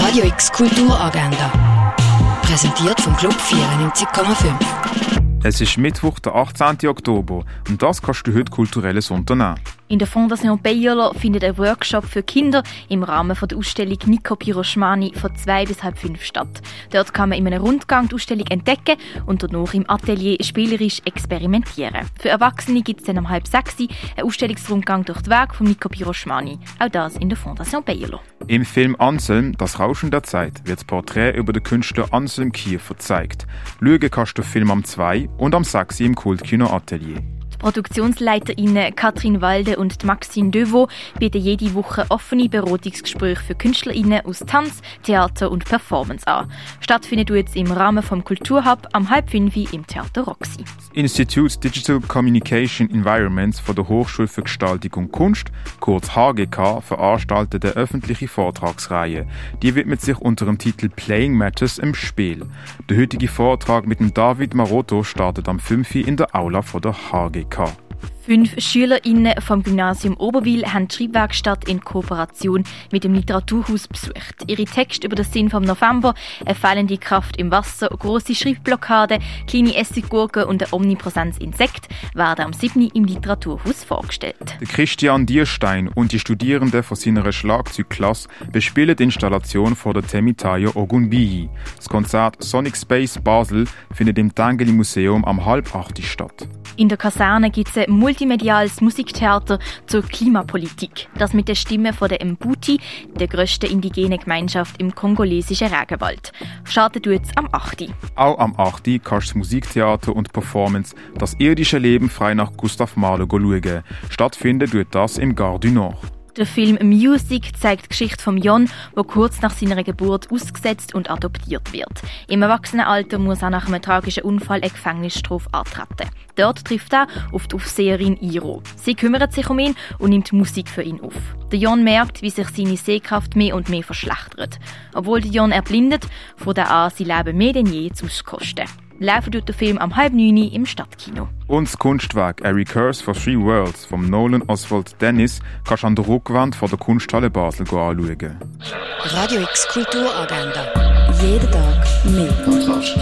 Radio X Kulturagenda. Präsentiert vom Club 94,5. Es ist Mittwoch, der 18. Oktober und das kannst du heute kulturelles unternehmen. In der Fondation Bayerler findet ein Workshop für Kinder im Rahmen der Ausstellung Nico Piroschmani von zwei bis halb fünf statt. Dort kann man in einem Rundgang die Ausstellung entdecken und danach im Atelier spielerisch experimentieren. Für Erwachsene gibt es dann um halb sechs einen Ausstellungsrundgang durch das Werk von Nico Piroschmani. Auch das in der Fondation Bayerler. Im Film Anselm, das Rauschen der Zeit, wird das Porträt über den Künstler Anselm Kiefer gezeigt. Schauen kannst du Film am 2 und am 6 im Kultkino Atelier. ProduktionsleiterInnen Katrin Walde und Maxine Deveau bieten jede Woche offene Beratungsgespräche für KünstlerInnen aus Tanz, Theater und Performance an. Stattfindet jetzt im Rahmen vom Kulturhub am halb fünf im Theater Roxy. Das Institut Digital Communication Environments von der Hochschule für Gestaltung und Kunst, kurz HGK, veranstaltet eine öffentliche Vortragsreihe. Die widmet sich unter dem Titel Playing Matters im Spiel. Der heutige Vortrag mit dem David Marotto startet am 5 in der Aula von der HGK. gmail.com. Fünf SchülerInnen vom Gymnasium Oberwil haben die Schreibwerkstatt in Kooperation mit dem Literaturhaus besucht. Ihre Texte über den Sinn vom November, eine fehlende Kraft im Wasser, große Schreibblockade, kleine Essiggurken und ein omnipräsentes Insekt werden am 7. im Literaturhaus vorgestellt. Christian Dierstein und die Studierenden von seiner Schlagzeugklasse bespielen die Installation vor der Temitayo Ogunbiyi. Das Konzert Sonic Space Basel findet im Tangeli Museum am halb acht statt. In der Kaserne gibt es ein multimediales Musiktheater zur Klimapolitik. Das mit der Stimme von der Mbuti, der grössten indigenen Gemeinschaft im kongolesischen Regenwald. Startet jetzt am 8. Auch am 8. kannst du das Musiktheater und Performance Das irdische Leben frei nach Gustav Mahler schauen. Stattfindet wird das im Gare du Nord. Der Film Music zeigt die Geschichte von Jon, der kurz nach seiner Geburt ausgesetzt und adoptiert wird. Im Erwachsenenalter muss er nach einem tragischen Unfall eine Gefängnisstrafe antreten. Dort trifft er auf die Aufseherin Iro. Sie kümmert sich um ihn und nimmt Musik für ihn auf. Der Jon merkt, wie sich seine Sehkraft mehr und mehr verschlechtert. Obwohl der Jon erblindet, fängt er an, sein Leben mehr denn je zu kosten. Laufen der Film am halb neun im Stadtkino. Und das Kunstwerk A Recurse for Three Worlds von Nolan Oswald Dennis kannst du an der Rückwand von der Kunsthalle Basel anschauen. Radio X Kulturagenda. Jeden Tag mehr. Kontrast.